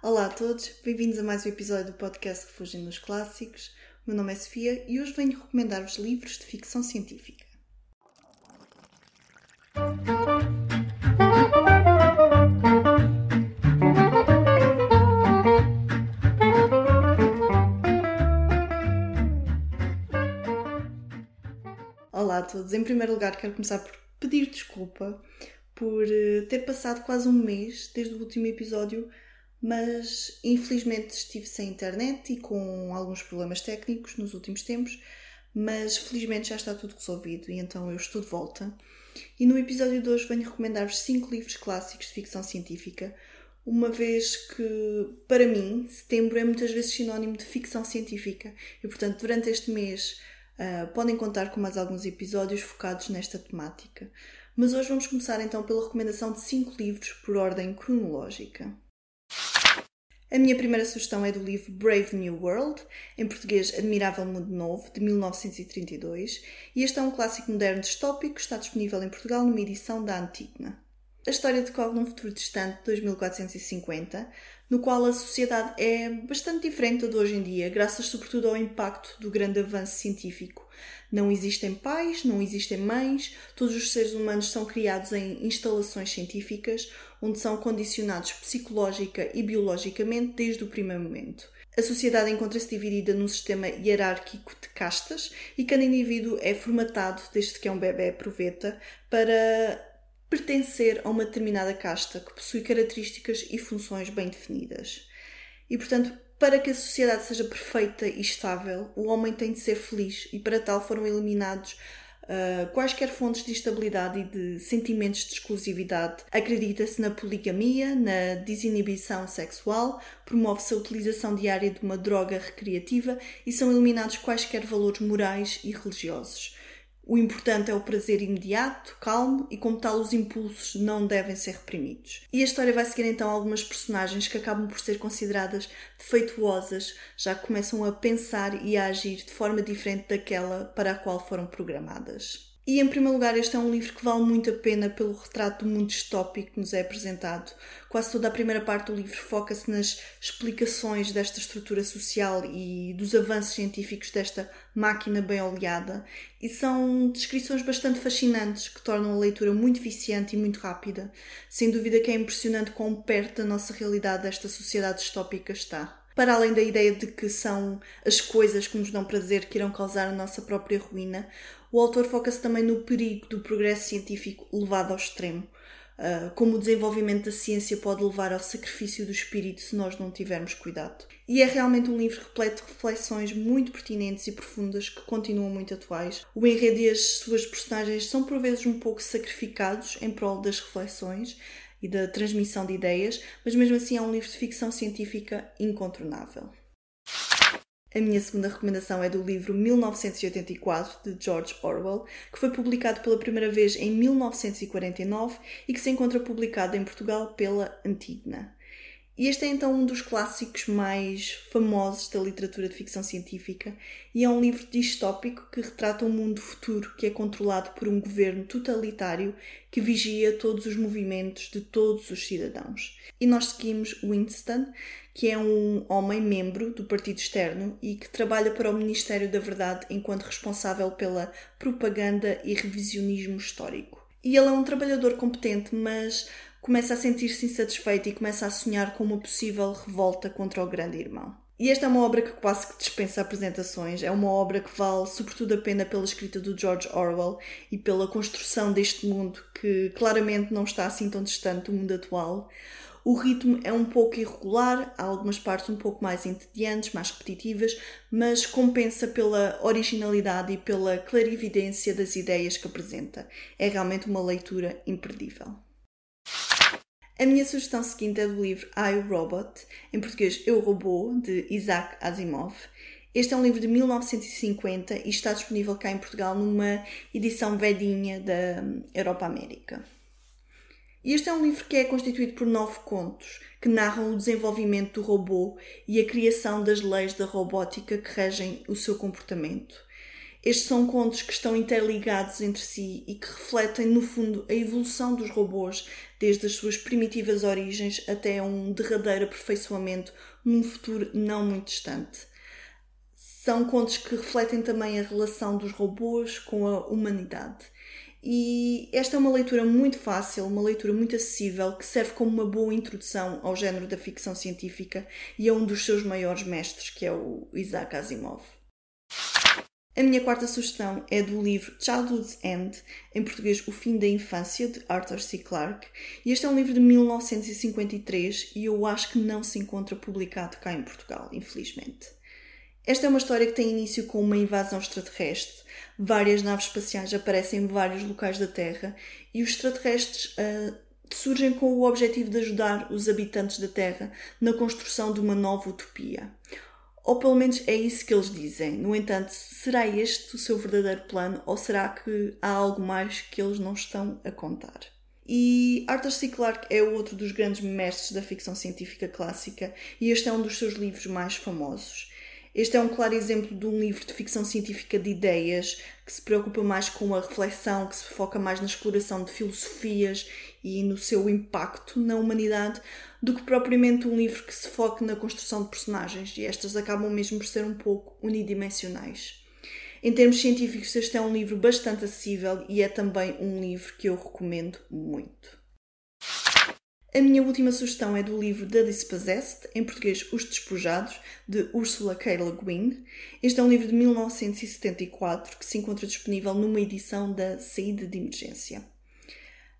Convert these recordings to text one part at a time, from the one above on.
Olá a todos, bem-vindos a mais um episódio do podcast Refúgio nos Clássicos. O meu nome é Sofia e hoje venho recomendar-vos livros de ficção científica. Olá a todos, em primeiro lugar quero começar por pedir desculpa por eh, ter passado quase um mês desde o último episódio, mas infelizmente estive sem internet e com alguns problemas técnicos nos últimos tempos, mas felizmente já está tudo resolvido e então eu estou de volta. E no episódio de hoje venho recomendar-vos 5 livros clássicos de ficção científica, uma vez que, para mim, setembro é muitas vezes sinónimo de ficção científica e, portanto, durante este mês uh, podem contar com mais alguns episódios focados nesta temática. Mas hoje vamos começar então pela recomendação de 5 livros por ordem cronológica. A minha primeira sugestão é do livro Brave New World, em português Admirável Mundo Novo, de 1932, e este é um clássico moderno distópico que está disponível em Portugal numa edição da Antigna. A história decorre num futuro distante, 2450, no qual a sociedade é bastante diferente de hoje em dia, graças sobretudo ao impacto do grande avanço científico. Não existem pais, não existem mães, todos os seres humanos são criados em instalações científicas, onde são condicionados psicológica e biologicamente desde o primeiro momento. A sociedade encontra-se dividida num sistema hierárquico de castas e cada indivíduo é formatado, desde que é um bebê proveta, para pertencer a uma determinada casta que possui características e funções bem definidas. E, portanto, para que a sociedade seja perfeita e estável, o homem tem de ser feliz e, para tal, foram eliminados uh, quaisquer fontes de instabilidade e de sentimentos de exclusividade. Acredita-se na poligamia, na desinibição sexual, promove-se a utilização diária de uma droga recreativa e são eliminados quaisquer valores morais e religiosos. O importante é o prazer imediato, calmo e, como tal, os impulsos não devem ser reprimidos. E a história vai seguir então algumas personagens que acabam por ser consideradas defeituosas, já que começam a pensar e a agir de forma diferente daquela para a qual foram programadas. E, em primeiro lugar, este é um livro que vale muito a pena pelo retrato do mundo distópico que nos é apresentado. Quase toda a primeira parte do livro foca-se nas explicações desta estrutura social e dos avanços científicos desta máquina bem oleada, e são descrições bastante fascinantes que tornam a leitura muito viciante e muito rápida. Sem dúvida que é impressionante quão perto da nossa realidade esta sociedade distópica está para além da ideia de que são as coisas que nos dão prazer que irão causar a nossa própria ruína, o autor foca-se também no perigo do progresso científico levado ao extremo, uh, como o desenvolvimento da ciência pode levar ao sacrifício do espírito se nós não tivermos cuidado. E é realmente um livro repleto de reflexões muito pertinentes e profundas que continuam muito atuais. O enredo e as suas personagens são por vezes um pouco sacrificados em prol das reflexões, e da transmissão de ideias, mas mesmo assim é um livro de ficção científica incontornável. A minha segunda recomendação é do livro 1984 de George Orwell, que foi publicado pela primeira vez em 1949 e que se encontra publicado em Portugal pela Antigna. E este é então um dos clássicos mais famosos da literatura de ficção científica e é um livro distópico que retrata um mundo futuro que é controlado por um governo totalitário que vigia todos os movimentos de todos os cidadãos. E nós seguimos Winston, que é um homem membro do partido externo e que trabalha para o Ministério da Verdade enquanto responsável pela propaganda e revisionismo histórico. E ele é um trabalhador competente, mas começa a sentir-se insatisfeito e começa a sonhar com uma possível revolta contra o grande irmão. E esta é uma obra que quase que dispensa apresentações, é uma obra que vale sobretudo a pena pela escrita do George Orwell e pela construção deste mundo que claramente não está assim tão distante do mundo atual. O ritmo é um pouco irregular, há algumas partes um pouco mais entediantes, mais repetitivas, mas compensa pela originalidade e pela clarividência das ideias que apresenta. É realmente uma leitura imperdível. A minha sugestão seguinte é do livro I, Robot, em português Eu Robô, de Isaac Asimov. Este é um livro de 1950 e está disponível cá em Portugal numa edição vedinha da Europa América. E este é um livro que é constituído por nove contos que narram o desenvolvimento do robô e a criação das leis da robótica que regem o seu comportamento. Estes são contos que estão interligados entre si e que refletem, no fundo, a evolução dos robôs desde as suas primitivas origens até um derradeiro aperfeiçoamento num futuro não muito distante. São contos que refletem também a relação dos robôs com a humanidade. E esta é uma leitura muito fácil, uma leitura muito acessível, que serve como uma boa introdução ao género da ficção científica e a um dos seus maiores mestres, que é o Isaac Asimov. A minha quarta sugestão é do livro Childhood's End, em português O Fim da Infância, de Arthur C. Clarke. E este é um livro de 1953 e eu acho que não se encontra publicado cá em Portugal, infelizmente. Esta é uma história que tem início com uma invasão extraterrestre. Várias naves espaciais aparecem em vários locais da Terra e os extraterrestres uh, surgem com o objetivo de ajudar os habitantes da Terra na construção de uma nova utopia. Ou pelo menos é isso que eles dizem. No entanto, será este o seu verdadeiro plano ou será que há algo mais que eles não estão a contar? E Arthur C. Clarke é outro dos grandes mestres da ficção científica clássica e este é um dos seus livros mais famosos. Este é um claro exemplo de um livro de ficção científica de ideias que se preocupa mais com a reflexão, que se foca mais na exploração de filosofias e no seu impacto na humanidade, do que propriamente um livro que se foque na construção de personagens, e estas acabam mesmo por ser um pouco unidimensionais. Em termos científicos, este é um livro bastante acessível e é também um livro que eu recomendo muito. A minha última sugestão é do livro The Dispossessed, em português Os Despojados, de Ursula K. Le Guin. Este é um livro de 1974 que se encontra disponível numa edição da Saída de Emergência.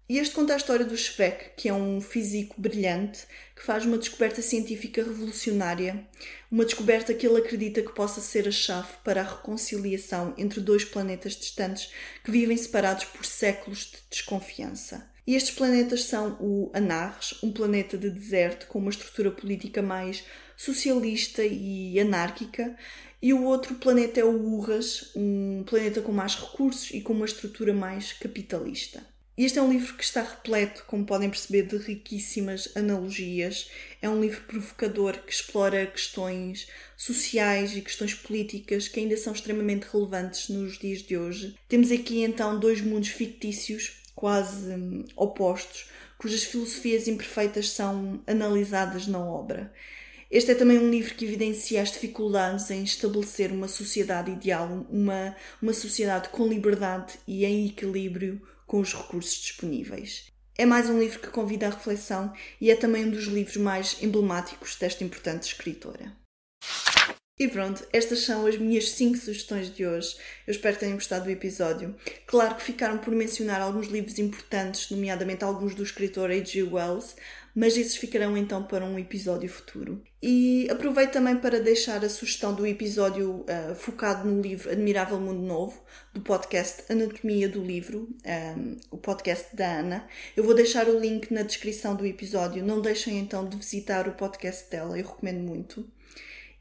E este conta a história do Schweck, que é um físico brilhante que faz uma descoberta científica revolucionária, uma descoberta que ele acredita que possa ser a chave para a reconciliação entre dois planetas distantes que vivem separados por séculos de desconfiança. E estes planetas são o Anarres, um planeta de deserto com uma estrutura política mais socialista e anárquica, e o outro planeta é o Urras, um planeta com mais recursos e com uma estrutura mais capitalista. Este é um livro que está repleto, como podem perceber, de riquíssimas analogias. É um livro provocador que explora questões sociais e questões políticas que ainda são extremamente relevantes nos dias de hoje. Temos aqui então dois mundos fictícios, quase hum, opostos, cujas filosofias imperfeitas são analisadas na obra. Este é também um livro que evidencia as dificuldades em estabelecer uma sociedade ideal, uma, uma sociedade com liberdade e em equilíbrio com os recursos disponíveis. É mais um livro que convida à reflexão e é também um dos livros mais emblemáticos desta importante escritora. E pronto, estas são as minhas 5 sugestões de hoje. Eu espero que tenham gostado do episódio. Claro que ficaram por mencionar alguns livros importantes, nomeadamente alguns do escritor H.G. Wells, mas esses ficarão então para um episódio futuro. E aproveito também para deixar a sugestão do episódio uh, focado no livro Admirável Mundo Novo, do podcast Anatomia do Livro, um, ehm, o podcast da Ana. Eu vou deixar o link na descrição do episódio. Não deixem então de visitar o podcast dela, eu recomendo muito.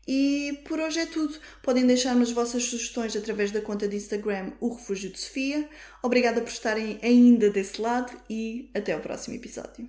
E por hoje é tudo. Podem deixar-me as vossas sugestões através da conta de Instagram O Refúgio de Sofia. Obrigada por estarem ainda desse lado e até ao próximo episódio.